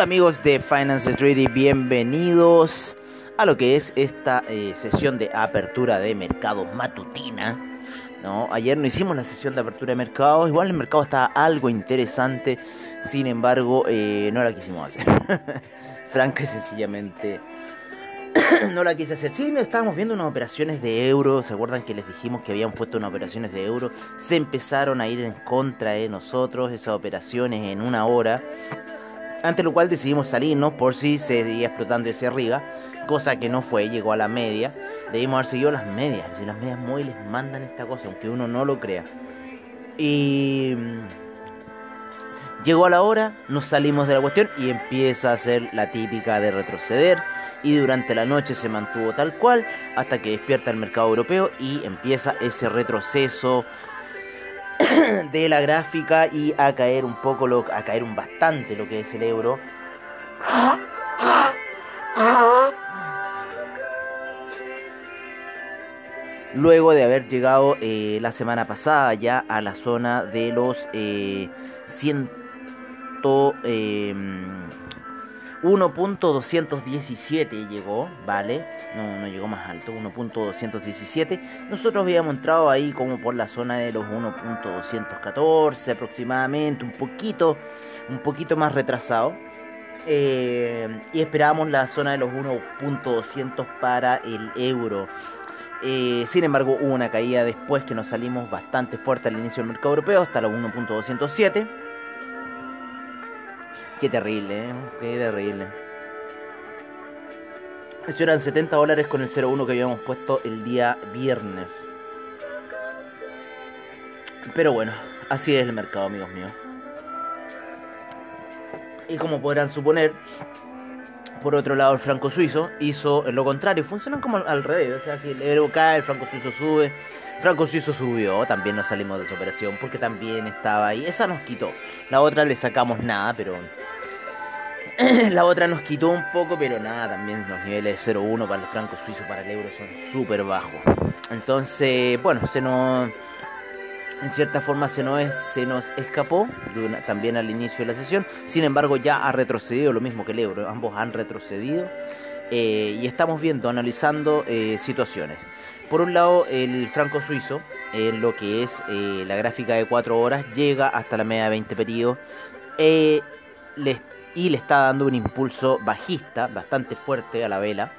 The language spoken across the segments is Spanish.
Hola amigos de Finance Street y bienvenidos a lo que es esta eh, sesión de apertura de mercado matutina. ¿no? Ayer no hicimos la sesión de apertura de mercado, igual el mercado está algo interesante, sin embargo eh, no la quisimos hacer. Franca y sencillamente no la quise hacer. Sí, estábamos viendo unas operaciones de euro. ¿Se acuerdan que les dijimos que habían puesto unas operaciones de euro? Se empezaron a ir en contra de nosotros esas operaciones en una hora. Ante lo cual decidimos salirnos por si se seguía explotando hacia arriba. Cosa que no fue, llegó a la media. Debimos haber seguido las medias. Si las medias móviles mandan esta cosa, aunque uno no lo crea. Y Llegó a la hora, nos salimos de la cuestión y empieza a ser la típica de retroceder. Y durante la noche se mantuvo tal cual hasta que despierta el mercado europeo y empieza ese retroceso de la gráfica y a caer un poco, lo, a caer un bastante lo que es el euro. Luego de haber llegado eh, la semana pasada ya a la zona de los eh, 100 eh, 1.217 llegó, ¿vale? No, no llegó más alto, 1.217. Nosotros habíamos entrado ahí como por la zona de los 1.214 aproximadamente, un poquito, un poquito más retrasado. Eh, y esperábamos la zona de los 1.200 para el euro. Eh, sin embargo, hubo una caída después que nos salimos bastante fuerte al inicio del mercado europeo, hasta los 1.207. Qué terrible, ¿eh? Qué terrible. Eso eran 70 dólares con el 01 que habíamos puesto el día viernes. Pero bueno, así es el mercado, amigos míos. Y como podrán suponer, por otro lado, el franco suizo hizo lo contrario. Funcionan como al revés. O sea, si el euro cae, el franco suizo sube. Franco Suizo subió, también nos salimos de esa operación porque también estaba ahí. Esa nos quitó. La otra le sacamos nada, pero. la otra nos quitó un poco, pero nada, también los niveles de 0.1 para el franco suizo, para el euro son súper bajos. Entonces, bueno, se nos. En cierta forma se nos, se nos escapó también al inicio de la sesión. Sin embargo, ya ha retrocedido lo mismo que el euro. Ambos han retrocedido. eh, y estamos viendo, analizando eh, situaciones. Por un lado, el franco suizo, en lo que es eh, la gráfica de 4 horas, llega hasta la media de 20 periodos eh, le- y le está dando un impulso bajista bastante fuerte a la vela,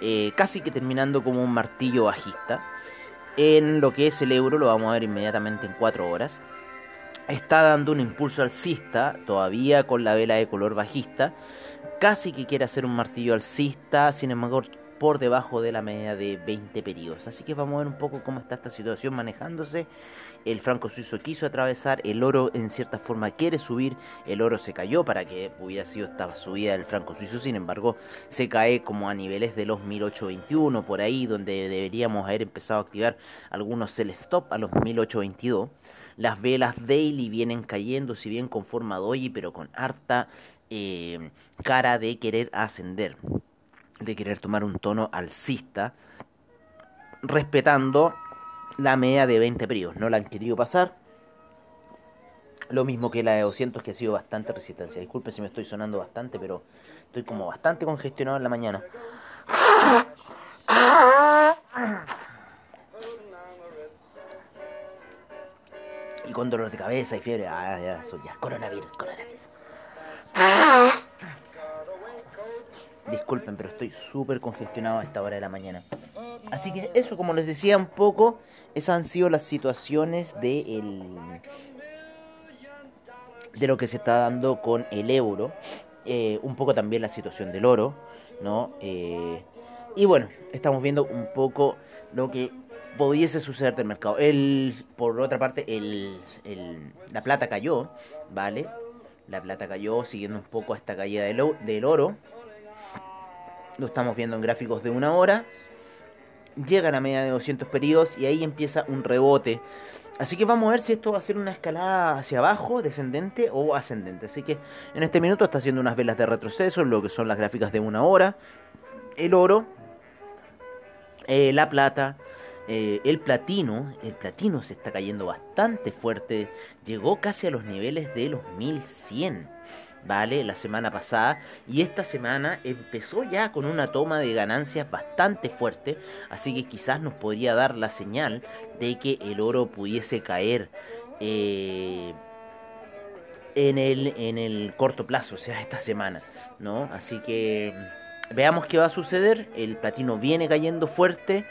eh, casi que terminando como un martillo bajista. En lo que es el euro, lo vamos a ver inmediatamente en 4 horas. Está dando un impulso alcista, todavía con la vela de color bajista. Casi que quiere hacer un martillo alcista, sin embargo, por debajo de la media de 20 periodos. Así que vamos a ver un poco cómo está esta situación manejándose. El franco suizo quiso atravesar, el oro en cierta forma quiere subir, el oro se cayó para que hubiera sido esta subida del franco suizo, sin embargo se cae como a niveles de los 1821, por ahí donde deberíamos haber empezado a activar algunos sell stop a los 1822. Las velas daily vienen cayendo, si bien con forma doji, pero con harta eh, cara de querer ascender de querer tomar un tono alcista, respetando la media de 20 periodos. No la han querido pasar. Lo mismo que la de 200, que ha sido bastante resistencia. Disculpen si me estoy sonando bastante, pero estoy como bastante congestionado en la mañana. Y con dolor de cabeza y fiebre. Ah, ya. Coronavirus, coronavirus. Disculpen, pero estoy súper congestionado a esta hora de la mañana. Así que eso, como les decía un poco, esas han sido las situaciones de el, de lo que se está dando con el euro. Eh, un poco también la situación del oro, ¿no? Eh, y bueno, estamos viendo un poco lo que pudiese suceder del mercado. El, por otra parte, el, el- la plata cayó, ¿vale? La plata cayó siguiendo un poco esta caída del, del oro. Lo estamos viendo en gráficos de una hora. Llegan a media de 200 periodos y ahí empieza un rebote. Así que vamos a ver si esto va a ser una escalada hacia abajo, descendente o ascendente. Así que en este minuto está haciendo unas velas de retroceso, lo que son las gráficas de una hora. El oro, eh, la plata, eh, el platino. El platino se está cayendo bastante fuerte. Llegó casi a los niveles de los 1100. ¿Vale? La semana pasada. Y esta semana empezó ya con una toma de ganancias bastante fuerte. Así que quizás nos podría dar la señal de que el oro pudiese caer. eh, en el, en el corto plazo, o sea, esta semana, ¿no? Así que mm, veamos qué va a suceder. El platino viene cayendo fuerte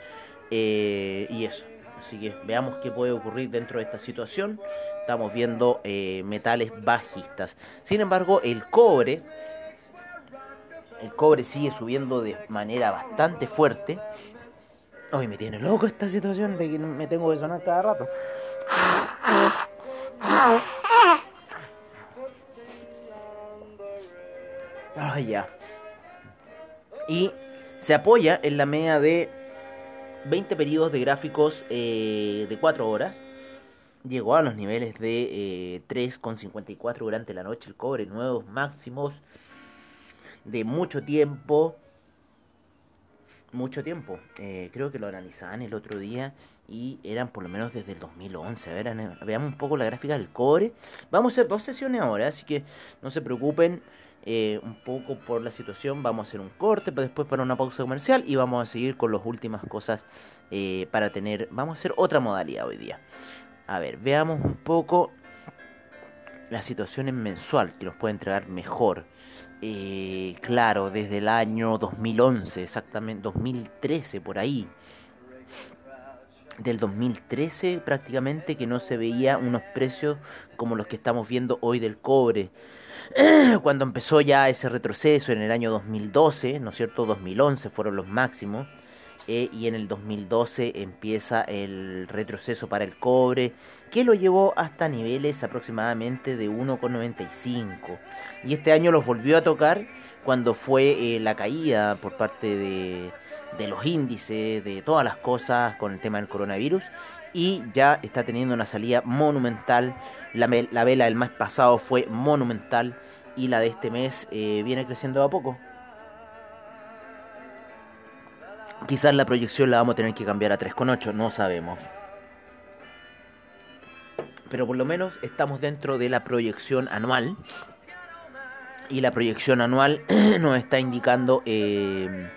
eh, y eso. Así que veamos qué puede ocurrir dentro de esta situación. Estamos viendo eh, metales bajistas. Sin embargo, el cobre, el cobre sigue subiendo de manera bastante fuerte. Hoy me tiene loco esta situación de que me tengo que sonar cada rato. Ya. Y se apoya en la media de 20 periodos de gráficos eh, de 4 horas. Llegó a los niveles de eh, 3,54 durante la noche el cobre, nuevos máximos de mucho tiempo. Mucho tiempo. Eh, creo que lo analizaban el otro día y eran por lo menos desde el 2011. A ver, veamos un poco la gráfica del cobre. Vamos a hacer dos sesiones ahora, así que no se preocupen eh, un poco por la situación. Vamos a hacer un corte, pero después para una pausa comercial y vamos a seguir con las últimas cosas eh, para tener. Vamos a hacer otra modalidad hoy día. A ver, veamos un poco la situación en mensual que nos puede entregar mejor. Eh, claro, desde el año 2011, exactamente 2013 por ahí. Del 2013 prácticamente que no se veía unos precios como los que estamos viendo hoy del cobre. Cuando empezó ya ese retroceso en el año 2012, ¿no es cierto? 2011 fueron los máximos. Eh, y en el 2012 empieza el retroceso para el cobre, que lo llevó hasta niveles aproximadamente de 1,95. Y este año los volvió a tocar cuando fue eh, la caída por parte de, los índices, de todas las cosas con el tema del coronavirus. Y ya está teniendo una salida monumental. La, la vela del mes pasado fue monumental. Y la de este mes eh, viene creciendo a poco. Quizás la proyección la vamos a tener que cambiar a 3,8, no sabemos. Pero por lo menos estamos dentro de la proyección anual. Y la proyección anual nos está indicando eh,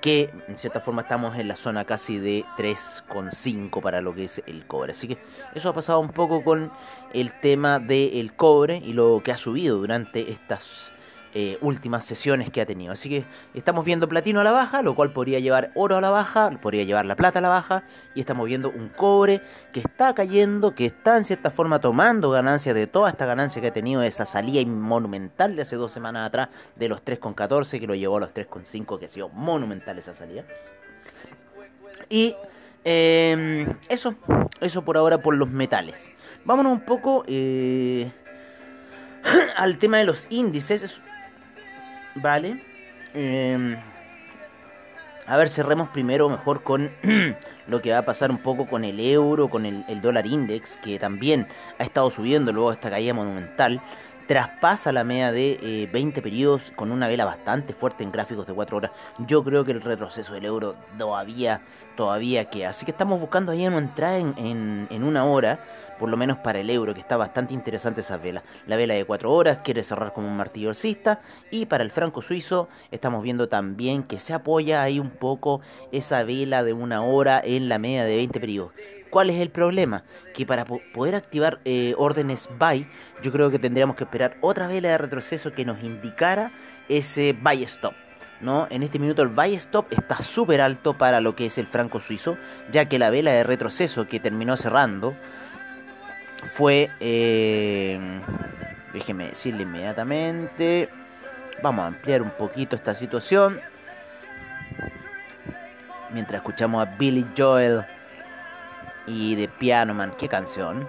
que en cierta forma estamos en la zona casi de 3,5 para lo que es el cobre. Así que eso ha pasado un poco con el tema del cobre y lo que ha subido durante estas eh, últimas sesiones que ha tenido. Así que estamos viendo platino a la baja, lo cual podría llevar oro a la baja, podría llevar la plata a la baja, y estamos viendo un cobre que está cayendo, que está en cierta forma tomando ganancias de toda esta ganancia que ha tenido esa salida monumental de hace dos semanas atrás de los 3,14 que lo llevó a los 3,5 que ha sido monumental esa salida. Y eh, eso, eso por ahora por los metales. Vámonos un poco eh, al tema de los índices. Vale. Eh, a ver, cerremos primero mejor con lo que va a pasar un poco con el euro, con el, el dólar index, que también ha estado subiendo luego de esta caída monumental. Traspasa la media de eh, 20 periodos con una vela bastante fuerte en gráficos de 4 horas. Yo creo que el retroceso del euro todavía, todavía queda. Así que estamos buscando ahí una entrada en, en, en una hora, por lo menos para el euro, que está bastante interesante esa vela. La vela de 4 horas quiere cerrar como un martillo alcista. Y para el franco suizo estamos viendo también que se apoya ahí un poco esa vela de una hora en la media de 20 periodos. ¿Cuál es el problema? Que para po- poder activar eh, órdenes buy, yo creo que tendríamos que esperar otra vela de retroceso que nos indicara ese buy stop. ¿no? En este minuto el buy stop está súper alto para lo que es el franco suizo, ya que la vela de retroceso que terminó cerrando fue... eh, déjeme decirle inmediatamente. Vamos a ampliar un poquito esta situación. Mientras escuchamos a Billy Joel y de Piano Man, qué canción.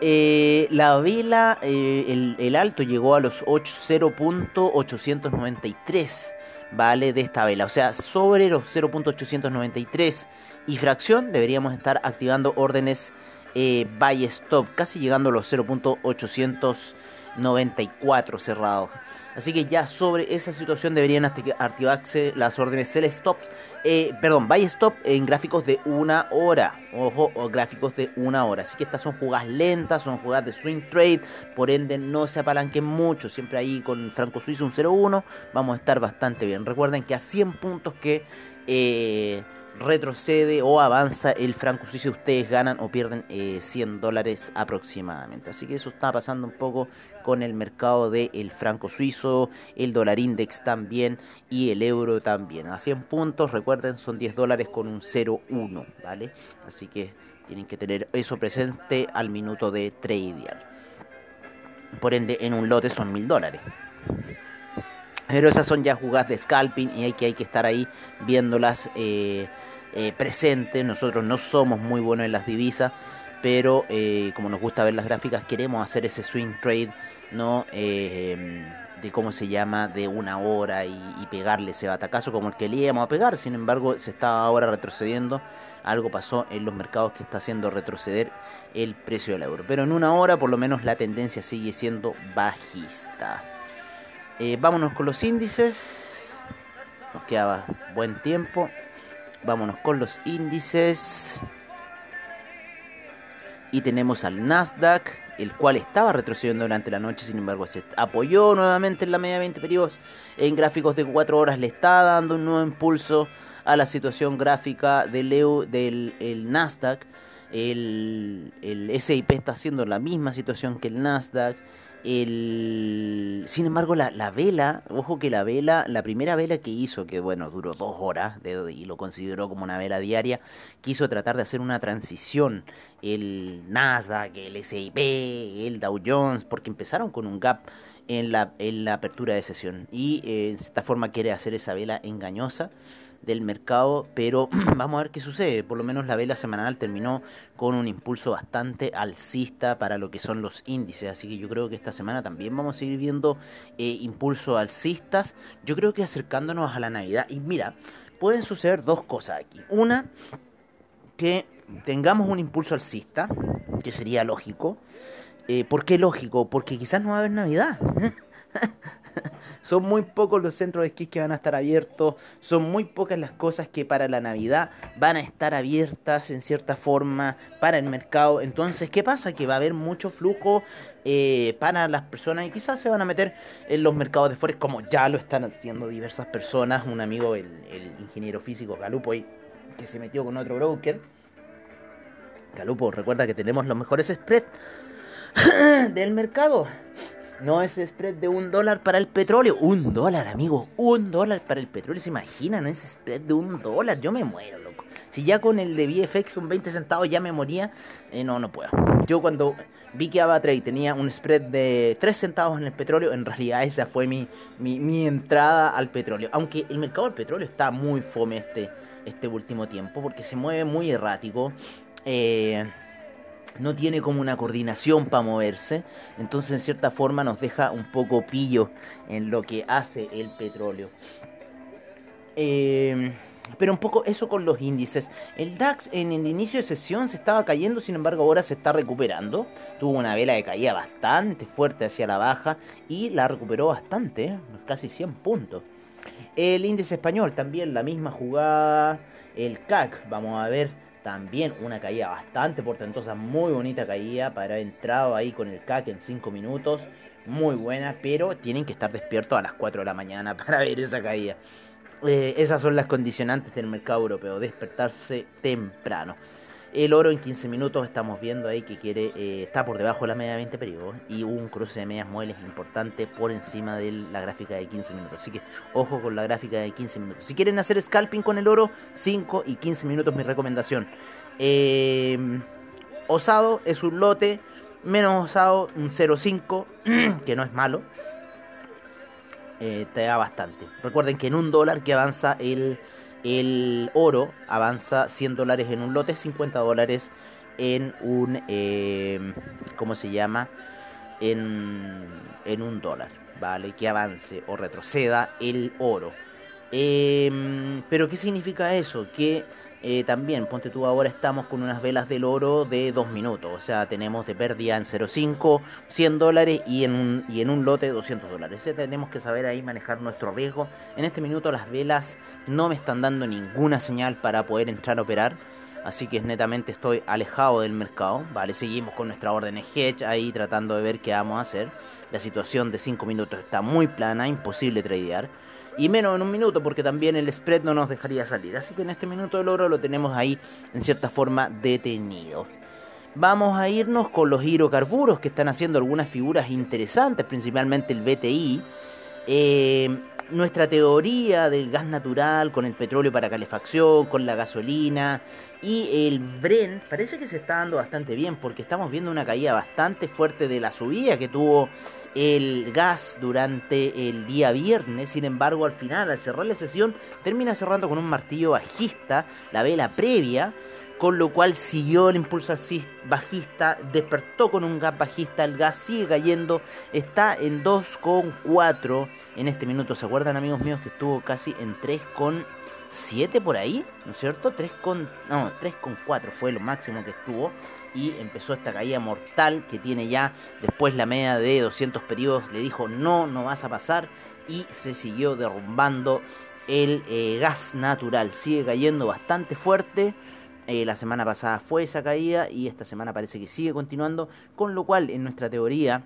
Eh, la vela, eh, el, alto llegó a los 8 0.893, ¿vale? De esta vela, o sea, sobre los 0.893 y fracción deberíamos estar activando órdenes eh, buy stop, casi llegando a los 0.894 cerrados. Así que ya sobre esa situación deberían acti- activarse las órdenes sell stop, eh, perdón, buy stop en gráficos de una hora. Ojo, o gráficos de una hora. Así que estas son jugadas lentas, son jugadas de swing trade, por ende no se apalanquen mucho. Siempre ahí con Franco Suizo un 0-1 vamos a estar bastante bien. Recuerden que a 100 puntos que eh, retrocede o avanza el franco suizo, ustedes ganan o pierden eh, 100 dólares aproximadamente. Así que eso está pasando un poco con el mercado del franco suizo, el dólar index también y el euro también. A 100 puntos, recuerden, son 10 dólares con un 0,1, ¿vale? Así que tienen que tener eso presente al minuto de tradear. Por ende, en un lote son 1000 dólares. Pero esas son ya jugadas de scalping y hay que, hay que estar ahí viéndolas eh, eh, presentes. Nosotros no somos muy buenos en las divisas, pero eh, como nos gusta ver las gráficas, queremos hacer ese swing trade, ¿no? Eh, de cómo se llama, de una hora y, pegarle ese batacazo como el que le íbamos a pegar. Sin embargo, se está ahora retrocediendo. Algo pasó en los mercados que está haciendo retroceder el precio del euro. Pero en una hora, por lo menos, la tendencia sigue siendo bajista. Eh, vámonos con los índices. Nos queda buen tiempo. Vámonos con los índices. Y tenemos al Nasdaq, el cual estaba retrocediendo durante la noche, sin embargo se apoyó nuevamente en la media 20 periodos. En gráficos de 4 horas le está dando un nuevo impulso a la situación gráfica del, del el Nasdaq. El, el SIP está haciendo la misma situación que el Nasdaq. El... Sin embargo, la, la vela, ojo que la vela, la primera vela que hizo, que bueno, duró dos horas de- y lo consideró como una vela diaria, quiso tratar de hacer una transición. El Nasdaq, el SIP, el Dow Jones, porque empezaron con un gap en la, en la apertura de sesión. Y eh, en cierta forma quiere hacer esa vela engañosa del mercado, pero vamos a ver qué sucede. Por lo menos la vela semanal terminó con un impulso bastante alcista para lo que son los índices, así que yo creo que esta semana también vamos a seguir viendo eh, impulsos alcistas. Yo creo que acercándonos a la Navidad, y mira, pueden suceder dos cosas aquí. Una, que tengamos un impulso alcista, que sería lógico. Eh, ¿Por qué lógico? Porque quizás no va a haber Navidad. Son muy pocos los centros de esquí que van a estar abiertos, son muy pocas las cosas que para la Navidad van a estar abiertas en cierta forma para el mercado. Entonces, ¿qué pasa? Que va a haber mucho flujo eh, para las personas y quizás se van a meter en los mercados de Forex como ya lo están haciendo diversas personas. Un amigo, el, el ingeniero físico Galupo, que se metió con otro broker. Galupo, recuerda que tenemos los mejores spreads del mercado. No es spread de un dólar para el petróleo. Un dólar, amigo. Un dólar para el petróleo. ¿Se imaginan ese spread de un dólar? Yo me muero, loco. Si ya con el de VFX con 20 centavos ya me moría, eh, no, no puedo. Yo cuando vi que AvaTrade tenía un spread de 3 centavos en el petróleo, en realidad esa fue mi, mi, mi entrada al petróleo. Aunque el mercado del petróleo está muy fome este, este último tiempo porque se mueve muy errático. Eh, no tiene como una coordinación para moverse, entonces en cierta forma nos deja un poco pillo en lo que hace el petróleo. Eh, pero un poco eso con los índices. El DAX en el inicio de sesión se estaba cayendo, sin embargo ahora se está recuperando. Tuvo una vela de caída bastante fuerte hacia la baja y la recuperó bastante, ¿eh? casi 100 puntos. El índice español también la misma jugada. El CAC, vamos a ver, también una caída bastante portentosa, muy bonita caída para haber entrado ahí con el CAC en 5 minutos. Muy buena, pero tienen que estar despiertos a las 4 de la mañana para ver esa caída. Eh, esas son las condicionantes del mercado europeo, despertarse temprano. El oro en 15 minutos estamos viendo ahí que quiere eh, está por debajo de la media de 20 periodos y un cruce de medias muebles importante por encima de la gráfica de 15 minutos. Así que ojo con la gráfica de 15 minutos. Si quieren hacer scalping con el oro, 5 y 15 minutos mi recomendación. Eh, osado es un lote, menos osado un 0.5, que no es malo. Eh, te da bastante. Recuerden que en un dólar que avanza el, el oro avanza 100 dólares en un lote, 50 dólares en un, eh, ¿cómo se llama? En, en un dólar, ¿vale? Que avance o retroceda el oro. Eh, pero ¿qué significa eso? Que eh, también, ponte tú, ahora estamos con unas velas del oro de 2 minutos. O sea, tenemos de pérdida en 0,5, 100 dólares y en un, y en un lote 200 dólares. O tenemos que saber ahí manejar nuestro riesgo. En este minuto las velas no me están dando ninguna señal para poder entrar a operar. Así que netamente estoy alejado del mercado. Vale, seguimos con nuestra orden hedge ahí tratando de ver qué vamos a hacer. La situación de 5 minutos está muy plana, imposible tradear y menos en un minuto porque también el spread no nos dejaría salir. Así que en este minuto el oro lo tenemos ahí en cierta forma detenido. Vamos a irnos con los hidrocarburos que están haciendo algunas figuras interesantes, principalmente el BTI. Eh, nuestra teoría del gas natural con el petróleo para calefacción, con la gasolina y el Brent parece que se está dando bastante bien porque estamos viendo una caída bastante fuerte de la subida que tuvo el gas durante el día viernes. Sin embargo, al final, al cerrar la sesión, termina cerrando con un martillo bajista, la vela previa, con lo cual siguió el impulso bajista, despertó con un gas bajista, el gas sigue cayendo, está en 2,4 en este minuto. ¿Se acuerdan amigos míos que estuvo casi en 3,7 por ahí? ¿No es cierto? 3 con, no, 3,4 fue lo máximo que estuvo y empezó esta caída mortal que tiene ya después la media de 200 periodos, le dijo no, no vas a pasar y se siguió derrumbando el eh, gas natural, sigue cayendo bastante fuerte. Eh, la semana pasada fue esa caída y esta semana parece que sigue continuando, con lo cual en nuestra teoría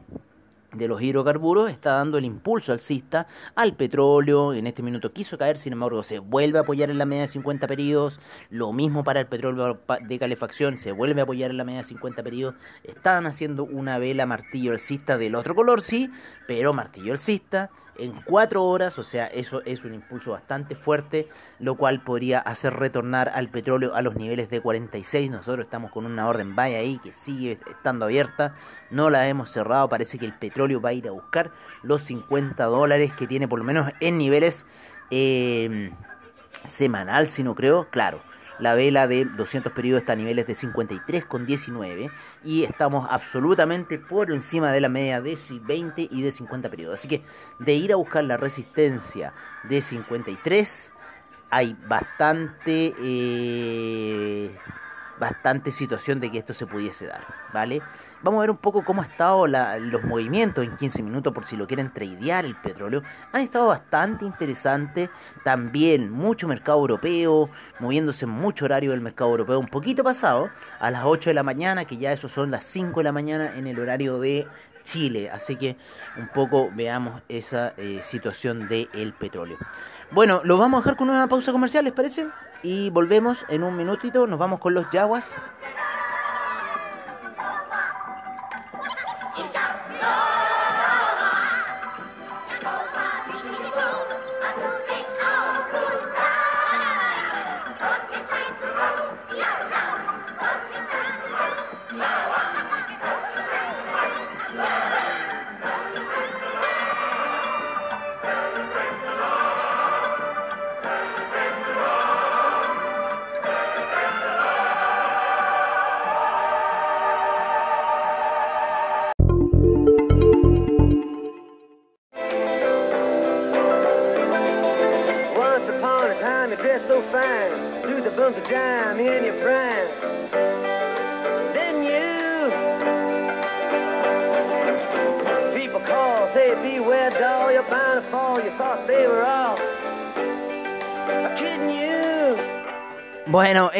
de los hidrocarburos está dando el impulso alcista al petróleo. En este minuto quiso caer, sin embargo, se vuelve a apoyar en la media de 50 periodos. Lo mismo para el petróleo de calefacción, se vuelve a apoyar en la media de 50 periodos. Están haciendo una vela martillo alcista del otro color, sí, pero martillo alcista en 4 horas, o sea, eso es un impulso bastante fuerte, lo cual podría hacer retornar al petróleo a los niveles de 46. Nosotros estamos con una orden buy ahí que sigue estando abierta, no la hemos cerrado, parece que el petróleo va a ir a buscar los 50 dólares que tiene por lo menos en niveles eh, semanal, si no creo, claro la vela de 200 periodos está a niveles de 53,19 y estamos absolutamente por encima de la media de 20 y de 50 periodos. Así que de ir a buscar la resistencia de 53 hay bastante eh, bastante situación de que esto se pudiese dar, ¿vale? Vamos a ver un poco cómo han estado los movimientos en 15 minutos por si lo quieren tradear el petróleo. Han estado bastante interesantes, también mucho mercado europeo, moviéndose mucho horario del mercado europeo, un poquito pasado, a las 8 de la mañana, que ya eso son las 5 de la mañana en el horario de Chile. Así que un poco veamos esa eh, situación del petróleo. Bueno, lo vamos a dejar con una pausa comercial, ¿les parece? Y volvemos en un minutito, nos vamos con los Yaguas.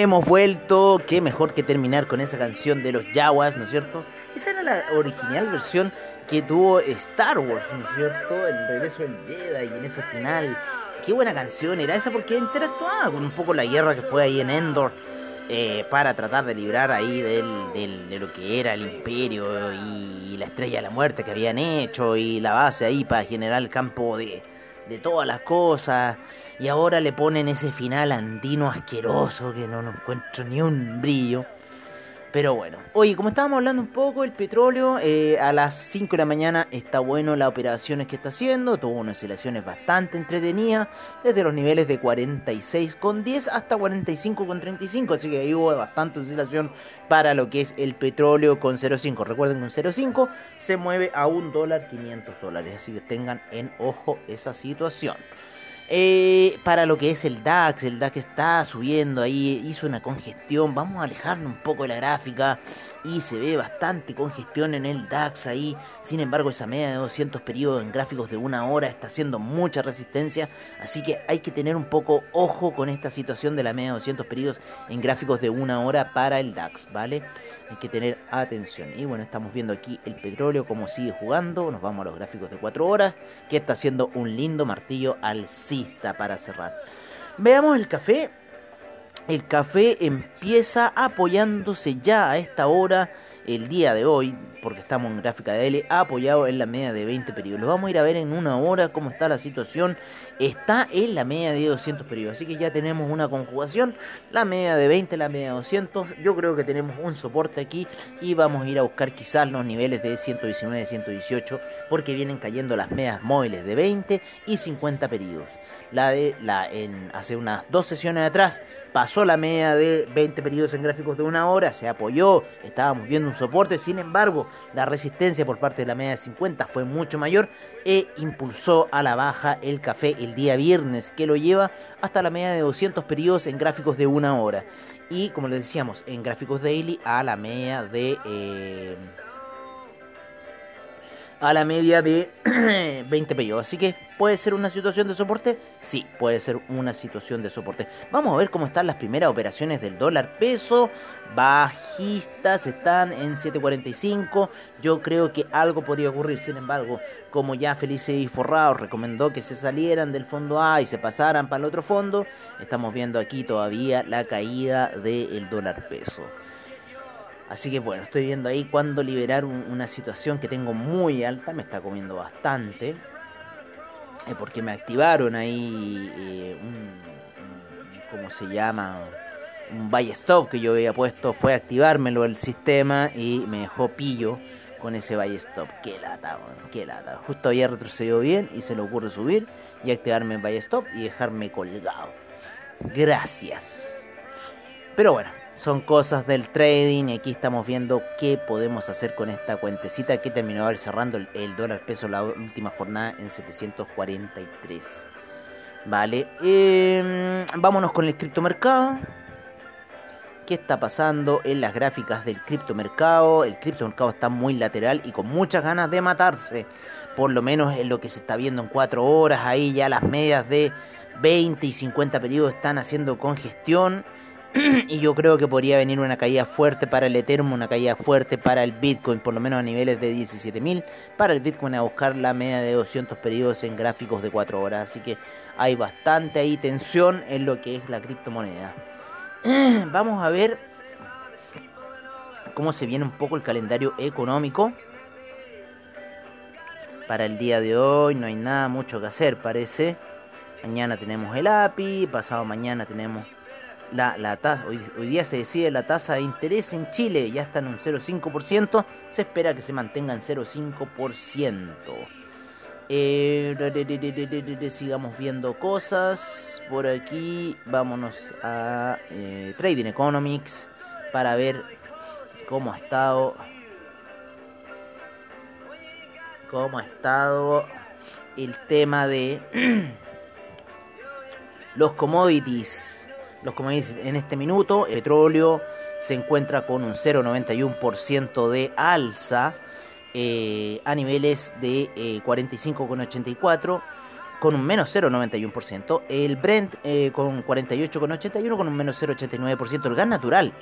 Hemos vuelto. Qué mejor que terminar con esa canción de los Yaguas, ¿no es cierto? Esa era la original versión que tuvo Star Wars, ¿no es cierto? El regreso del Jedi y en ese final. Qué buena canción era esa porque interactuaba con un poco la guerra que fue ahí en Endor. eh, para tratar de librar ahí del- de lo que era el imperio y la estrella de la muerte que habían hecho y la base ahí para generar el campo de, de todas las cosas. Y ahora le ponen ese final andino asqueroso que no, no encuentro ni un brillo. Pero bueno, oye, como estábamos hablando un poco, el petróleo eh, a las 5 de la mañana está bueno las operaciones que está haciendo, tuvo unas oscilaciones bastante entretenidas, desde los niveles de 46,10 hasta 45,35, así que ahí hubo bastante oscilación para lo que es el petróleo con 0,5. Recuerden que un 0,5 se mueve a un dólar 500 dólares, así que tengan en ojo esa situación. Eh, para lo que es el DAX, el DAX está subiendo ahí, hizo una congestión, vamos a alejarnos un poco de la gráfica. Y se ve bastante congestión en el DAX ahí, sin embargo esa media de 200 periodos en gráficos de una hora está haciendo mucha resistencia, así que hay que tener un poco ojo con esta situación de la media de 200 periodos en gráficos de una hora para el DAX, ¿vale? Hay que tener atención. Y bueno, estamos viendo aquí el petróleo como sigue jugando. Nos vamos a los gráficos de 4 horas. Que está haciendo un lindo martillo alcista para cerrar. Veamos el café. El café empieza apoyándose ya a esta hora, el día de hoy, porque estamos en gráfica de L, apoyado en la media de 20 periodos. Lo vamos a ir a ver en una hora cómo está la situación. Está en la media de 200 periodos, así que ya tenemos una conjugación. La media de 20, la media de 200. Yo creo que tenemos un soporte aquí y vamos a ir a buscar quizás los niveles de 119, 118, porque vienen cayendo las medias móviles de 20 y 50 periodos la de la en hace unas dos sesiones atrás pasó la media de 20 periodos en gráficos de una hora, se apoyó, estábamos viendo un soporte, sin embargo, la resistencia por parte de la media de 50 fue mucho mayor e impulsó a la baja el café el día viernes, que lo lleva hasta la media de 200 periodos en gráficos de una hora. Y como les decíamos, en gráficos daily a la media de... eh, a la media de 20 periodos. Así que puede ser una situación de soporte. Sí, puede ser una situación de soporte. Vamos a ver cómo están las primeras operaciones del dólar peso. Bajistas están en 7.45. Yo creo que algo podría ocurrir. Sin embargo, como ya Felice y Forrado recomendó que se salieran del fondo A y se pasaran para el otro fondo, estamos viendo aquí todavía la caída del dólar peso. Así que bueno, estoy viendo ahí cuando liberar un- una situación que tengo muy alta, me está comiendo bastante. eh, porque me activaron ahí eh, un, un- ¿Cómo se llama? Un buy stop que yo había puesto. Fue activármelo el sistema y me dejó pillo con ese buy stop. Qué lata, qué lata. Justo había retrocedido bien y se le ocurre subir y activarme el buy stop y dejarme colgado. Gracias. Pero bueno, son cosas del trading. Aquí estamos viendo qué podemos hacer con esta cuentecita que terminó cerrando el, dólar peso la última jornada en 743. Vale, eh, vámonos con el criptomercado. ¿Qué está pasando en las gráficas del criptomercado? El criptomercado está muy lateral y con muchas ganas de matarse. Por lo menos en lo que se está viendo en 4 horas. Ahí ya las medias de 20 y 50 periodos están haciendo congestión. y yo creo que podría venir una caída fuerte para el Ethereum, una caída fuerte para el Bitcoin, por lo menos a niveles de 17.000. Para el Bitcoin a buscar la media de 200 periodos en gráficos de 4 horas. Así que hay bastante ahí tensión en lo que es la criptomoneda. Vamos a ver cómo se viene un poco el calendario económico. Para el día de hoy no hay nada mucho que hacer, parece. Mañana tenemos el API, pasado mañana tenemos la, la tasa. Hoy, día se decide la tasa de interés en Chile, ya está en un 0,5%. Se espera que se mantenga en 0,5%. Eh, sigamos viendo cosas. Por aquí vámonos a eh, Trading Economics para ver cómo ha estado. Cómo ha estado el tema de los commodities. Los commodities en este minuto, el petróleo se encuentra con un 0,91% de alza eh, a niveles de eh, 45,84 con un menos 0,91%. El Brent eh, con 48,81 con un menos 0,89%. El gas natural,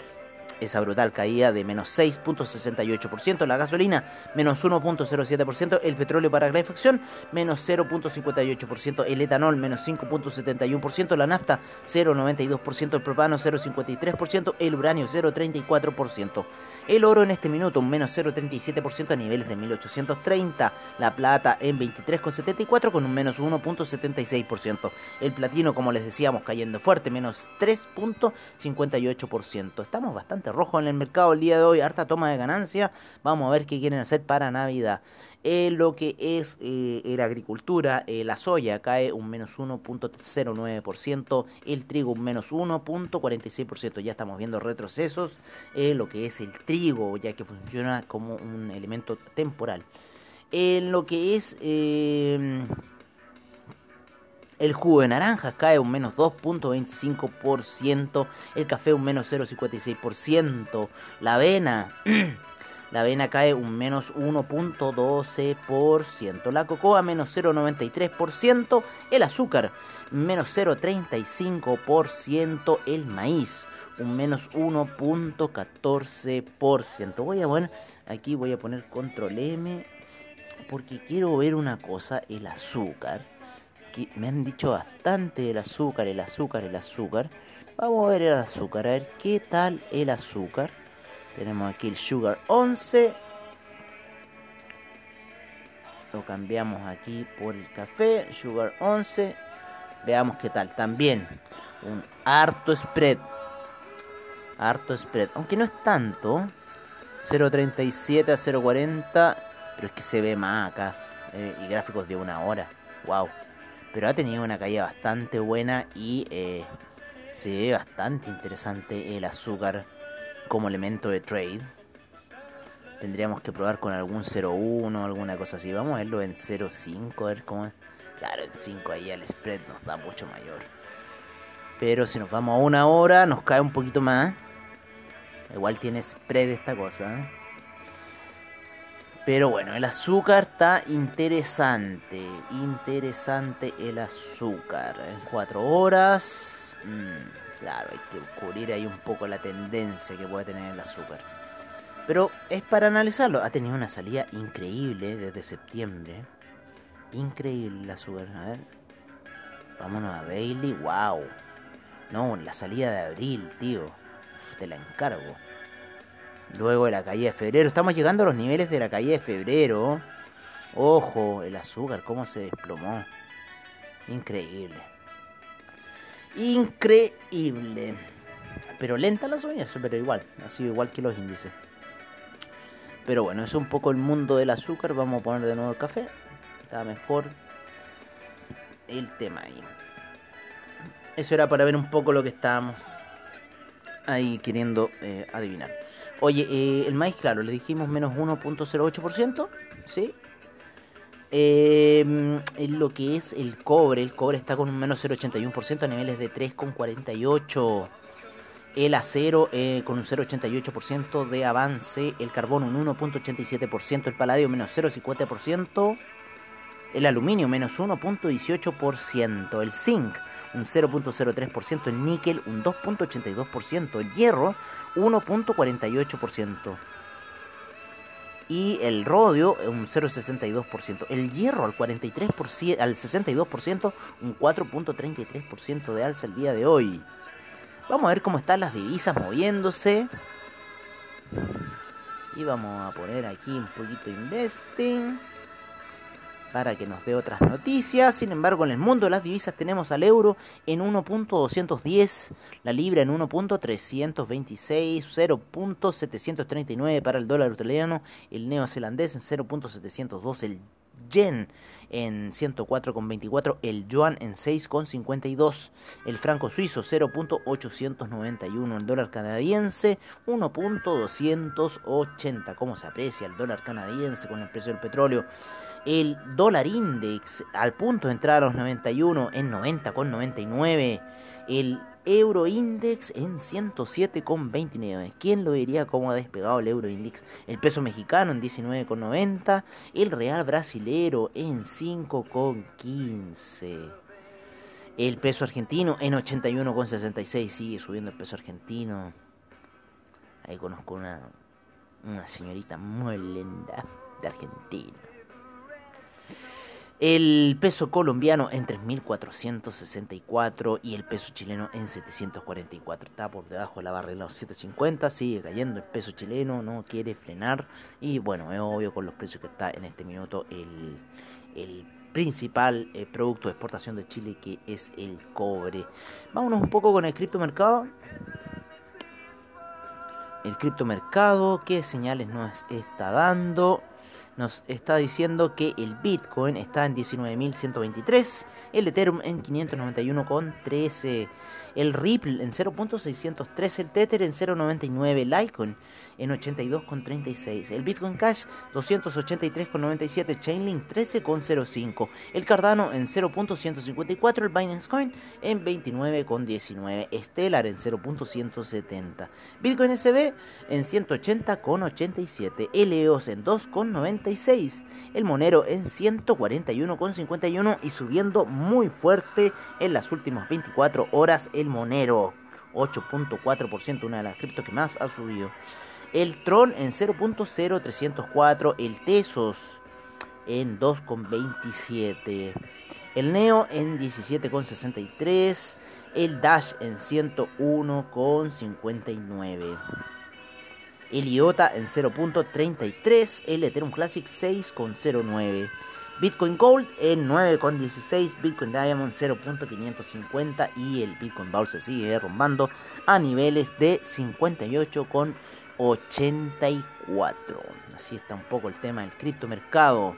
esa brutal caída de menos 6,68%. La gasolina, menos 1,07%. El petróleo para calefacción, menos 0,58%. El etanol, menos 5,71%. La nafta, 0,92%. El propano, 0,53%. El uranio, 0,34%. El oro en este minuto, un menos 0,37% a niveles de 1830. La plata en 23,74 con un menos 1,76%. El platino, como les decíamos, cayendo fuerte, menos 3,58%. Estamos bastante rojo en el mercado el día de hoy, harta toma de ganancia. Vamos a ver qué quieren hacer para Navidad. En lo que es eh, la agricultura, eh, la soya cae un menos 1.09%, el trigo un menos 1.46%. Ya estamos viendo retrocesos en lo que es el trigo, ya que funciona como un elemento temporal. En lo que es eh, el jugo de naranja cae un menos 2.25%, el café un menos 0.56%, la avena, la avena cae un menos 1.12%, la cocoa menos 0.93%, el azúcar menos 0.35%, el maíz un menos 1.14%. Voy a poner, aquí voy a poner control M porque quiero ver una cosa, el azúcar. Me han dicho bastante el azúcar, el azúcar, el azúcar. Vamos a ver el azúcar, a ver qué tal el azúcar. Tenemos aquí el Sugar 11. Lo cambiamos aquí por el café, Sugar 11. Veamos qué tal. También un harto spread. Harto spread. Aunque no es tanto. 0.37 a 0.40. Pero es que se ve más acá. eh, y gráficos de una hora. Wow. Pero ha tenido una caída bastante buena y eh, se ve bastante interesante el azúcar como elemento de trade. Tendríamos que probar con algún 0.1 alguna cosa así. Vamos a verlo en 0.5 a ver cómo es. Claro, en 5 ahí el spread nos da mucho mayor. Pero si nos vamos a una hora nos cae un poquito más. Igual tiene spread esta cosa. ¿eh? Pero bueno, el azúcar está interesante. Interesante el azúcar. En 4 horas. mm, claro, hay que cubrir ahí un poco la tendencia que puede tener el azúcar. Pero es para analizarlo. Ha tenido una salida increíble desde septiembre. Increíble el azúcar. A ver. Vámonos a Daily. Wow. No, la salida de abril, tío. Te la encargo. Luego de la caída de febrero. Estamos llegando a los niveles de la caída de febrero. Ojo, el azúcar, cómo se desplomó. Increíble. Increíble. Pero lenta la subida, pero igual. Ha sido igual que los índices. Pero bueno, es un poco el mundo del azúcar. Vamos a poner de nuevo el café. Está mejor el tema ahí. Eso era para ver un poco lo que estábamos ahí queriendo eh, adivinar. Oye, eh, el maíz, claro, le dijimos menos 1.08%, ¿sí? Eh, lo que es el cobre, el cobre está con un menos 0.81% a niveles de 3.48%. El acero eh, con un 0.88% de avance, el carbón un 1.87%, el paladio menos 0.50%, el aluminio menos 1.18%, el zinc un 0.03%, el níquel un 2.82%, el hierro 1.48% y el rodio un 0.62%, el hierro al 43%, al 62%, un 4.33% de alza el día de hoy. Vamos a ver cómo están las divisas moviéndose. Y vamos a poner aquí un poquito investing para que nos dé otras noticias. Sin embargo, en el mundo de las divisas tenemos al euro en 1.210, la libra en 1.326, 0.739 para el dólar australiano, el neozelandés en 0.702, el yen en 104,24, el yuan en 6,52, el franco suizo 0.891, el dólar canadiense 1.280. ¿Cómo se aprecia el dólar canadiense con el precio del petróleo? El dólar index al punto de entrar a los 91 en 90,99. El euro index en 107,29. ¿Quién lo diría cómo ha despegado el euro index? El peso mexicano en 19,90. El real brasilero en 5,15. El peso argentino en 81,66. Sigue subiendo el peso argentino. Ahí conozco una, una señorita muy linda de Argentina. El peso colombiano en 3.464 y el peso chileno en 744. Está por debajo de la barra de los 750. Sigue cayendo el peso chileno, no quiere frenar. Y bueno, es obvio con los precios que está en este minuto el, el principal eh, producto de exportación de Chile que es el cobre. Vámonos un poco con el criptomercado. el criptomercado, qué señales nos está dando. Nos está diciendo que el Bitcoin está en 19.123, el Ethereum en 591,13, el Ripple en 0.603, el Tether en 0.99, el Litecoin en 82,36, el Bitcoin Cash 283,97, Chainlink 13,05, el Cardano en 0.154, el Binance Coin en 29,19, Stellar en 0.170, Bitcoin SB en 180,87, el EOS en 2,96, el Monero en 141,51 y subiendo muy fuerte en las últimas 24 horas el Monero. 8.4%, una de las criptos que más ha subido. El Tron en 0.0304, el Tesos en 2.27, el Neo en 17.63, el Dash en 101.59. El IOTA en 0.33, el Ethereum Classic 6.09. Bitcoin Gold en 9,16, Bitcoin Diamond 0.550 y el Bitcoin Vault se sigue derrumbando a niveles de 58,84. Así está un poco el tema del criptomercado.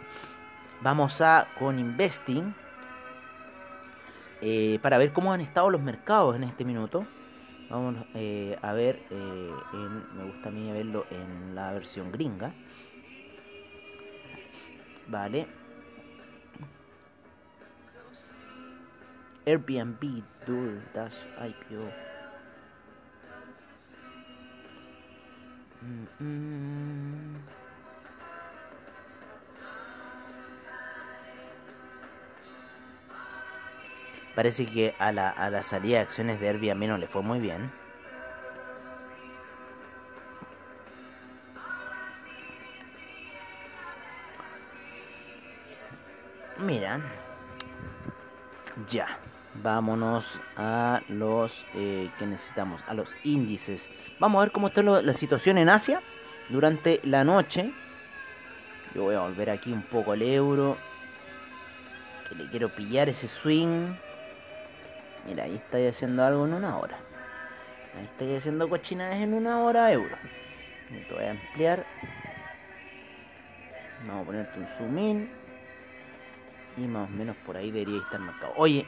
Vamos a con Investing eh, para ver cómo han estado los mercados en este minuto. Vamos eh, a ver, eh, me gusta a mí verlo en la versión gringa. Vale. Airbnb, Dur, Dash, IPO. Parece que a la, a la salida de acciones de Airbnb no le fue muy bien. Mira. Ya. Vámonos a los eh, que necesitamos, a los índices. Vamos a ver cómo está la situación en Asia durante la noche. Yo voy a volver aquí un poco al euro. Que le quiero pillar ese swing. Mira, ahí estáis haciendo algo en una hora. Ahí estáis haciendo cochinadas en una hora euro. Te voy a ampliar. Vamos a ponerte un zoom in. Y más o menos por ahí debería estar el mercado. Oye,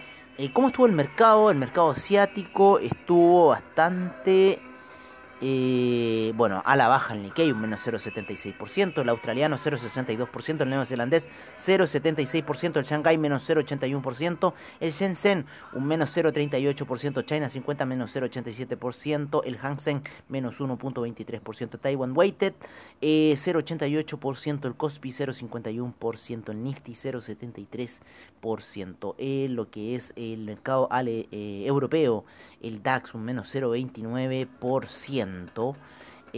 ¿cómo estuvo el mercado? El mercado asiático estuvo bastante... eh, bueno, a la baja el Nikkei, un menos 0,76%, el australiano 0,62%, el neozelandés 0,76%, el Shanghai menos 0,81%, el Shenzhen un menos 0,38%, China 50 menos 0,87%, el Hang menos 1,23%, Taiwan Weighted eh, 0,88%, el Kospi 0,51%, el Nifty 0,73%, eh, lo que es el mercado ale- eh, europeo, el DAX un menos 0,29%,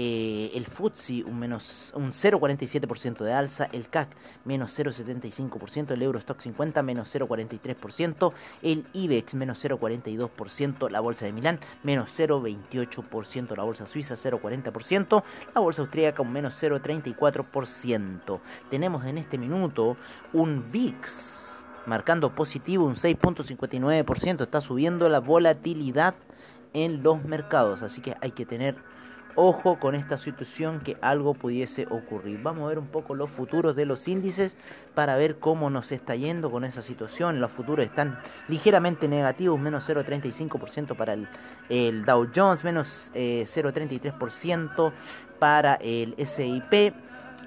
eh, el FTSE un menos un 0,47% de alza, el CAC menos 0,75%, el Eurostock 50 menos 0,43%, el IBEX menos 0,42%, la bolsa de Milán menos 0,28%, la bolsa suiza 0,40%, la bolsa austríaca un menos 0,34%. Tenemos en este minuto un VIX marcando positivo un 6.59%, está subiendo la volatilidad en los mercados, así que hay que tener ojo con esta situación que algo pudiese ocurrir. Vamos a ver un poco los futuros de los índices para ver cómo nos está yendo con esa situación. Los futuros están ligeramente negativos, menos 0,35% para el, Dow Jones, menos eh, 0,33% para el SIP,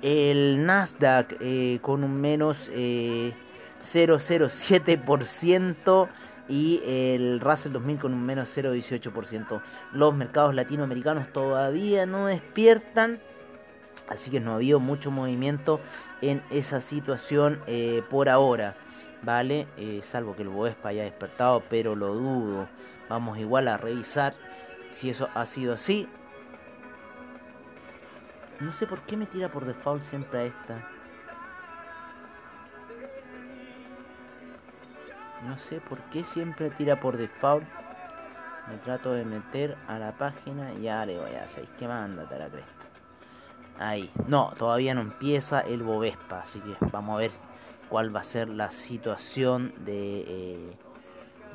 el Nasdaq eh, con un menos eh, 0,07% y el Russell 2000 con un menos 0,18%. Los mercados latinoamericanos todavía no despiertan, así que no ha habido mucho movimiento en esa situación eh, por ahora, ¿vale? Eh, salvo que el Boespa haya despertado, pero lo dudo. Vamos igual a revisar si eso ha sido así. No sé por qué me tira por default siempre a esta. No sé por qué siempre tira por default. Me trato de meter a la página y ya le voy a hacer. que mándate a la cresta. Ahí. No, todavía no empieza el Bovespa. Así que vamos a ver cuál va a ser la situación de, eh,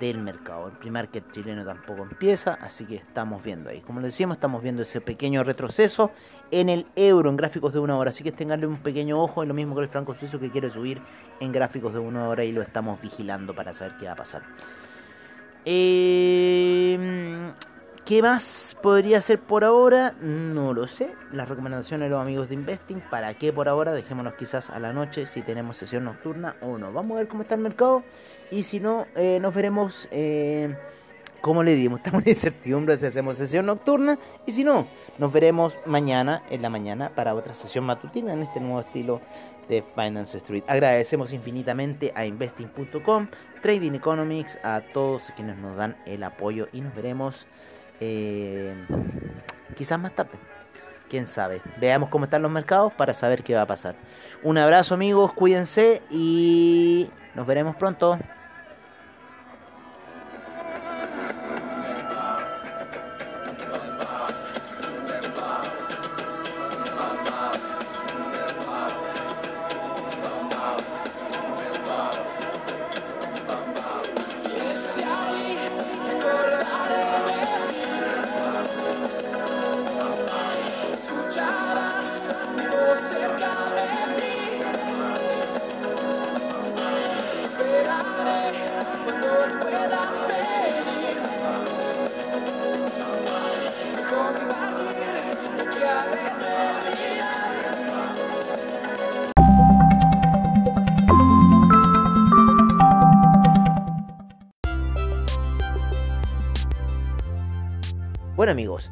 del mercado. El pre-market chileno tampoco empieza, así que estamos viendo ahí. Como les decíamos, estamos viendo ese pequeño retroceso en el euro en gráficos de una hora. Así que tenganle un pequeño ojo, es lo mismo que el franco suizo que quiere subir en gráficos de una hora y lo estamos vigilando para saber qué va a pasar. Eh, ¿Qué más podría ser por ahora? No lo sé. Las recomendaciones de los amigos de Investing. ¿Para qué por ahora? Dejémonos quizás a la noche si tenemos sesión nocturna o no. Vamos a ver cómo está el mercado. Y si no, eh, nos veremos. Eh, como le dimos, estamos en incertidumbre si hacemos sesión nocturna. Y si no, nos veremos mañana en la mañana para otra sesión matutina en este nuevo estilo de Finance Street. Agradecemos infinitamente a investing.com, Trading Economics, a todos quienes nos dan el apoyo y nos veremos eh, quizás más tarde. Quién sabe. Veamos cómo están los mercados para saber qué va a pasar. Un abrazo amigos, cuídense y nos veremos pronto.